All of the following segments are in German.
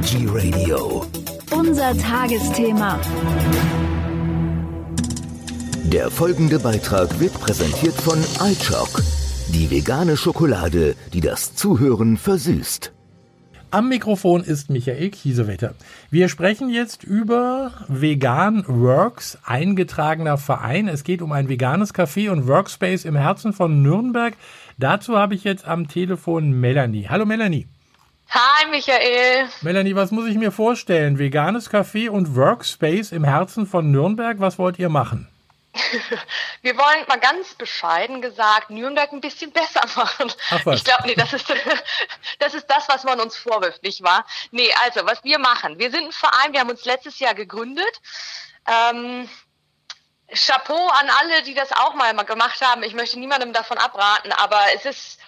Energy Radio. Unser Tagesthema. Der folgende Beitrag wird präsentiert von iChock, die vegane Schokolade, die das Zuhören versüßt. Am Mikrofon ist Michael Kiesewetter. Wir sprechen jetzt über Vegan Works, eingetragener Verein. Es geht um ein veganes Café und Workspace im Herzen von Nürnberg. Dazu habe ich jetzt am Telefon Melanie. Hallo Melanie. Hi Michael. Melanie, was muss ich mir vorstellen? Veganes Café und Workspace im Herzen von Nürnberg. Was wollt ihr machen? Wir wollen mal ganz bescheiden gesagt Nürnberg ein bisschen besser machen. Ach was. Ich glaube, nee, das ist, das ist das, was man uns vorwirft, nicht wahr? Nee, also, was wir machen. Wir sind ein Verein, wir haben uns letztes Jahr gegründet. Ähm, Chapeau an alle, die das auch mal gemacht haben. Ich möchte niemandem davon abraten, aber es ist,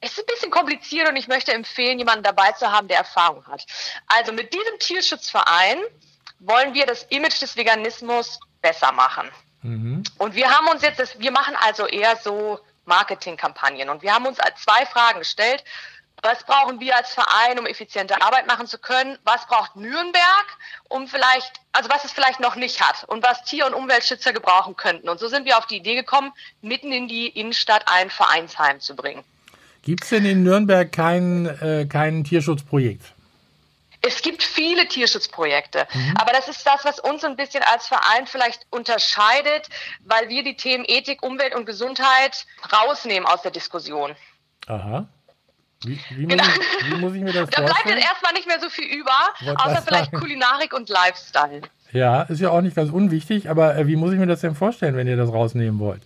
es ist ein bisschen kompliziert und ich möchte empfehlen, jemanden dabei zu haben, der Erfahrung hat. Also mit diesem Tierschutzverein wollen wir das Image des Veganismus besser machen. Mhm. Und wir haben uns jetzt, das, wir machen also eher so Marketingkampagnen und wir haben uns zwei Fragen gestellt. Was brauchen wir als Verein, um effiziente Arbeit machen zu können? Was braucht Nürnberg, um vielleicht, also was es vielleicht noch nicht hat und was Tier- und Umweltschützer gebrauchen könnten? Und so sind wir auf die Idee gekommen, mitten in die Innenstadt ein Vereinsheim zu bringen. Gibt es denn in Nürnberg kein, äh, kein Tierschutzprojekt? Es gibt viele Tierschutzprojekte, mhm. aber das ist das, was uns ein bisschen als Verein vielleicht unterscheidet, weil wir die Themen Ethik, Umwelt und Gesundheit rausnehmen aus der Diskussion. Aha. Wie, wie, genau. muss, ich, wie muss ich mir das da vorstellen? Da bleibt jetzt erstmal nicht mehr so viel über, Wollt außer vielleicht sagen? Kulinarik und Lifestyle. Ja, ist ja auch nicht ganz unwichtig, aber äh, wie muss ich mir das denn vorstellen, wenn ihr das rausnehmen wollt?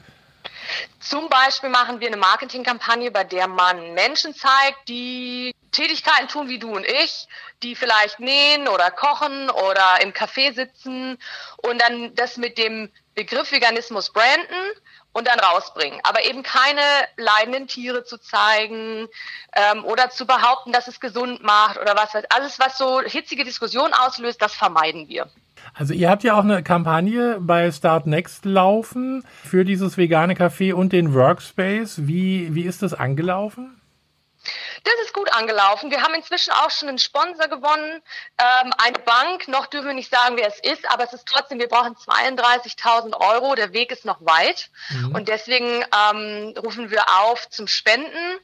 Zum Beispiel machen wir eine Marketingkampagne, bei der man Menschen zeigt, die Tätigkeiten tun wie du und ich, die vielleicht nähen oder kochen oder im Café sitzen und dann das mit dem Begriff Veganismus branden und dann rausbringen. Aber eben keine leidenden Tiere zu zeigen ähm, oder zu behaupten, dass es gesund macht oder was weiß Alles, was so hitzige Diskussionen auslöst, das vermeiden wir. Also ihr habt ja auch eine Kampagne bei Start Next laufen für dieses vegane Café und den Workspace. Wie, wie ist das angelaufen? Das ist gut angelaufen. Wir haben inzwischen auch schon einen Sponsor gewonnen, ähm, eine Bank. Noch dürfen wir nicht sagen, wer es ist, aber es ist trotzdem, wir brauchen 32.000 Euro. Der Weg ist noch weit. Mhm. Und deswegen ähm, rufen wir auf zum Spenden.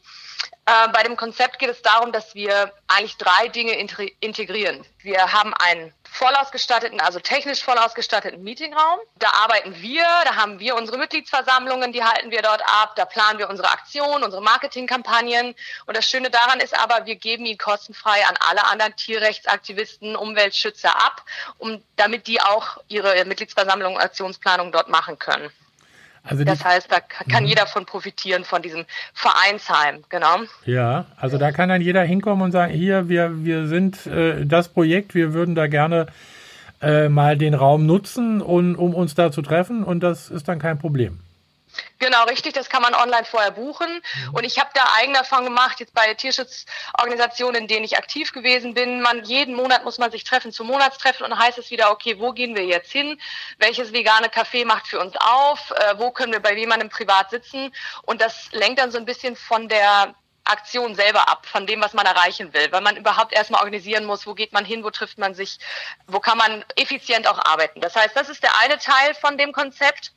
Äh, bei dem Konzept geht es darum, dass wir eigentlich drei Dinge integrieren. Wir haben einen voll ausgestatteten, also technisch voll ausgestatteten Meetingraum. Da arbeiten wir, da haben wir unsere Mitgliedsversammlungen, die halten wir dort ab, da planen wir unsere Aktionen, unsere Marketingkampagnen. Und das Schöne daran ist aber, wir geben ihn kostenfrei an alle anderen Tierrechtsaktivisten, Umweltschützer ab, um, damit die auch ihre Mitgliedsversammlungen und Aktionsplanung dort machen können. Also das heißt, da kann mhm. jeder von profitieren, von diesem Vereinsheim, genau. Ja, also da kann dann jeder hinkommen und sagen, hier, wir, wir sind äh, das Projekt, wir würden da gerne äh, mal den Raum nutzen, und, um uns da zu treffen und das ist dann kein Problem. Genau, richtig. Das kann man online vorher buchen. Mhm. Und ich habe da eigene Erfahrungen gemacht, jetzt bei Tierschutzorganisationen, in denen ich aktiv gewesen bin. Man, jeden Monat muss man sich treffen zum Monatstreffen und dann heißt es wieder, okay, wo gehen wir jetzt hin? Welches vegane Café macht für uns auf? Äh, wo können wir bei jemandem privat sitzen? Und das lenkt dann so ein bisschen von der Aktion selber ab, von dem, was man erreichen will, weil man überhaupt erstmal organisieren muss, wo geht man hin, wo trifft man sich, wo kann man effizient auch arbeiten. Das heißt, das ist der eine Teil von dem Konzept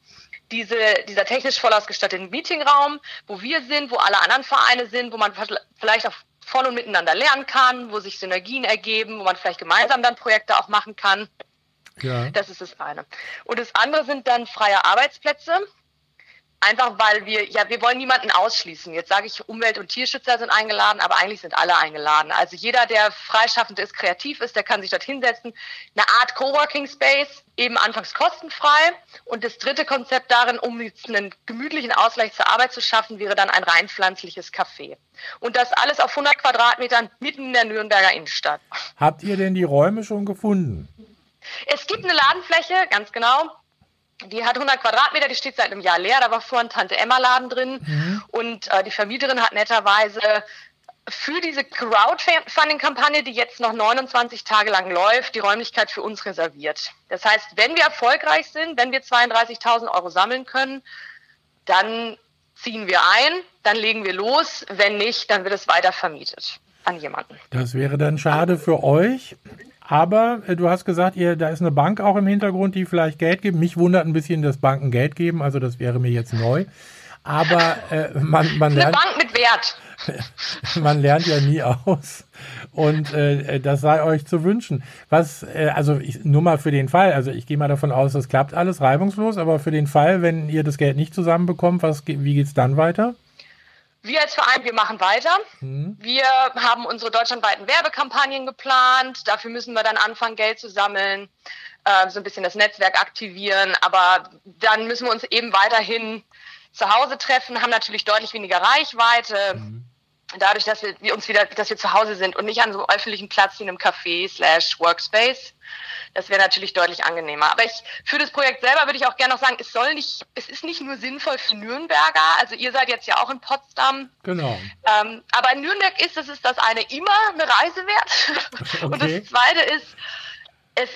diese, dieser technisch voll ausgestattete Meetingraum, wo wir sind, wo alle anderen Vereine sind, wo man vielleicht auch von und miteinander lernen kann, wo sich Synergien ergeben, wo man vielleicht gemeinsam dann Projekte auch machen kann. Ja. Das ist das eine. Und das andere sind dann freie Arbeitsplätze. Einfach weil wir, ja, wir wollen niemanden ausschließen. Jetzt sage ich, Umwelt- und Tierschützer sind eingeladen, aber eigentlich sind alle eingeladen. Also jeder, der freischaffend ist, kreativ ist, der kann sich dort hinsetzen. Eine Art Coworking Space, eben anfangs kostenfrei. Und das dritte Konzept darin, um einen gemütlichen Ausgleich zur Arbeit zu schaffen, wäre dann ein rein pflanzliches Café. Und das alles auf 100 Quadratmetern mitten in der Nürnberger Innenstadt. Habt ihr denn die Räume schon gefunden? Es gibt eine Ladenfläche, ganz genau. Die hat 100 Quadratmeter, die steht seit einem Jahr leer. Da war vorhin Tante Emma Laden drin. Mhm. Und äh, die Vermieterin hat netterweise für diese Crowdfunding-Kampagne, die jetzt noch 29 Tage lang läuft, die Räumlichkeit für uns reserviert. Das heißt, wenn wir erfolgreich sind, wenn wir 32.000 Euro sammeln können, dann ziehen wir ein, dann legen wir los. Wenn nicht, dann wird es weiter vermietet an jemanden. Das wäre dann schade für euch, Aber äh, du hast gesagt, ihr, da ist eine Bank auch im Hintergrund, die vielleicht Geld gibt. Mich wundert ein bisschen, dass Banken Geld geben, also das wäre mir jetzt neu. Aber äh, man, man Eine lernt. Bank mit Wert. man lernt ja nie aus. Und äh, das sei euch zu wünschen. Was, äh, also ich, nur mal für den Fall, also ich gehe mal davon aus, das klappt alles reibungslos, aber für den Fall, wenn ihr das Geld nicht zusammenbekommt, was, wie geht's dann weiter? Wir als Verein, wir machen weiter. Wir haben unsere deutschlandweiten Werbekampagnen geplant. Dafür müssen wir dann anfangen, Geld zu sammeln, äh, so ein bisschen das Netzwerk aktivieren. Aber dann müssen wir uns eben weiterhin zu Hause treffen, haben natürlich deutlich weniger Reichweite. Dadurch, dass wir, uns wieder, dass wir zu Hause sind und nicht an so einem öffentlichen Platz wie einem Café slash Workspace. Das wäre natürlich deutlich angenehmer. Aber ich, für das Projekt selber würde ich auch gerne noch sagen, es soll nicht, es ist nicht nur sinnvoll für Nürnberger. Also ihr seid jetzt ja auch in Potsdam. Genau. Ähm, aber in Nürnberg ist es ist das eine immer eine Reise wert. Und Okay. das zweite ist, es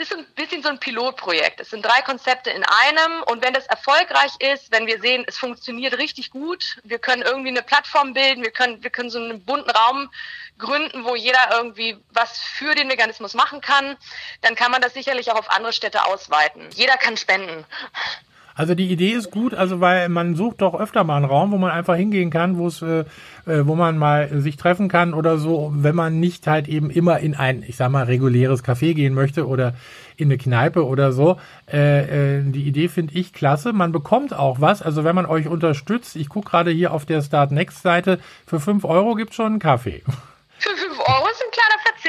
ist ein bisschen so ein Pilotprojekt. Es sind drei Konzepte in einem. Und wenn das erfolgreich ist, wenn wir sehen, es funktioniert richtig gut, wir können irgendwie eine Plattform bilden, wir können, wir können so einen bunten Raum gründen, wo jeder irgendwie was für den Veganismus machen kann, dann kann man das sicherlich auch auf andere Städte ausweiten. Jeder kann spenden. Also die Idee ist gut, also weil man sucht doch öfter mal einen Raum, wo man einfach hingehen kann, wo es, äh, äh, wo man mal sich treffen kann oder so, wenn man nicht halt eben immer in ein, ich sag mal, reguläres Café gehen möchte oder in eine Kneipe oder so. Äh, äh, die Idee finde ich klasse. Man bekommt auch was. Also wenn man euch unterstützt, ich gucke gerade hier auf der Start Next Seite, für fünf Euro gibt's schon einen Kaffee. Für 5 Euro ist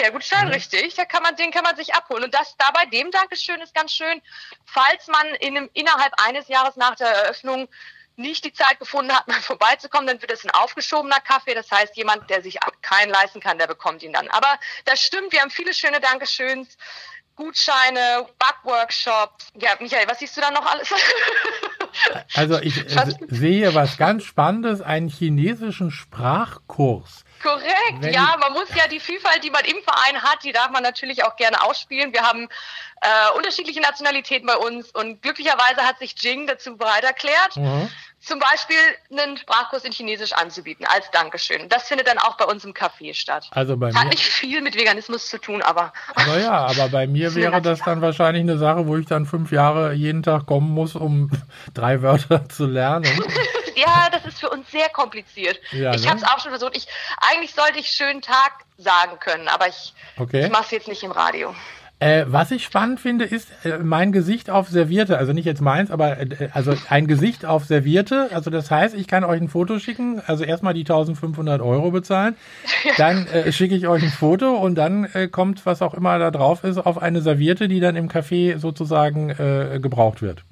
ein kleiner Verzehr, gut schon richtig. Da kann man, den kann man sich abholen. Und das da bei dem Dankeschön ist ganz schön, falls man in einem, innerhalb eines Jahres nach der Eröffnung nicht die Zeit gefunden hat, mal vorbeizukommen, dann wird es ein aufgeschobener Kaffee. Das heißt, jemand, der sich keinen leisten kann, der bekommt ihn dann. Aber das stimmt, wir haben viele schöne Dankeschöns. Gutscheine, Backworkshops. Ja, Michael, was siehst du da noch alles? Also ich sehe was ganz Spannendes, einen chinesischen Sprachkurs. Korrekt, Wenn- ja, man muss ja die Vielfalt, die man im Verein hat, die darf man natürlich auch gerne ausspielen. Wir haben äh, unterschiedliche Nationalitäten bei uns und glücklicherweise hat sich Jing dazu bereit erklärt, Mhm. Zum Beispiel einen Sprachkurs in Chinesisch anzubieten als Dankeschön. Das findet dann auch bei uns im Café statt. Also bei Hat mir. nicht viel mit Veganismus zu tun, aber Aber ja, aber bei mir wäre das dann wahrscheinlich eine Sache, wo ich dann fünf Jahre jeden Tag kommen muss, um drei Wörter zu lernen. ja, das ist für uns sehr kompliziert. Ja, ich ne? habe es auch schon versucht. Ich, eigentlich sollte ich schönen Tag sagen können, aber ich, Okay. ich mache es jetzt nicht im Radio. Äh, was ich spannend finde, ist äh, mein Gesicht auf Servierte. Also nicht jetzt meins, aber äh, also ein Gesicht auf Servierte. Also das heißt, ich kann euch ein Foto schicken. Also erstmal die 1500 Euro bezahlen. Dann äh, schicke ich euch ein Foto und dann äh, kommt, was auch immer da drauf ist, auf eine Serviette, die dann im Café sozusagen äh, gebraucht wird.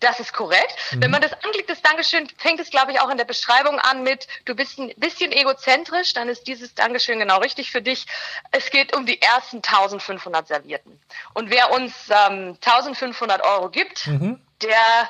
Das ist korrekt. Wenn man das anklickt, das Dankeschön, fängt es, glaube ich, auch in der Beschreibung an mit, du bist ein bisschen egozentrisch, dann ist dieses Dankeschön genau richtig für dich. Es geht um die ersten 1500 Servierten. Und wer uns ähm, 1500 Euro gibt, der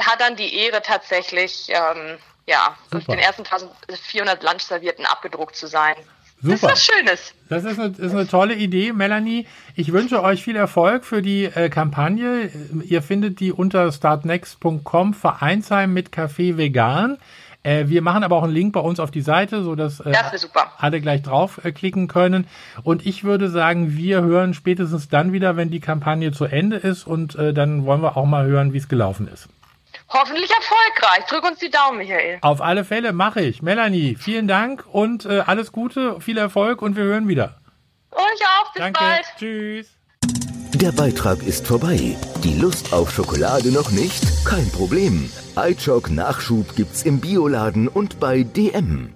hat dann die Ehre tatsächlich, ähm, ja, Super. den ersten 1400 Lunchservierten abgedruckt zu sein. Das ist Super. was Schönes. Das ist eine, ist eine tolle Idee, Melanie. Ich wünsche euch viel Erfolg für die äh, Kampagne. Ihr findet die unter startnext.com Vereinsheim mit Kaffee vegan. Äh, wir machen aber auch einen Link bei uns auf die Seite, so dass äh, Das super. alle gleich draufklicken können. Und ich würde sagen, wir hören spätestens dann wieder, wenn die Kampagne zu Ende ist. Und äh, dann wollen wir auch mal hören, wie es gelaufen ist. Hoffentlich erfolgreich. Drück uns die Daumen, Michael. Auf alle Fälle mache ich. Melanie, vielen Dank und äh, alles Gute, viel Erfolg und wir hören wieder. Euch auch. Bis Danke. bald. Tschüss. Der Beitrag ist vorbei. Die Lust auf Schokolade noch nicht? Kein Problem. iChock Nachschub gibt's im Bioladen und bei DM.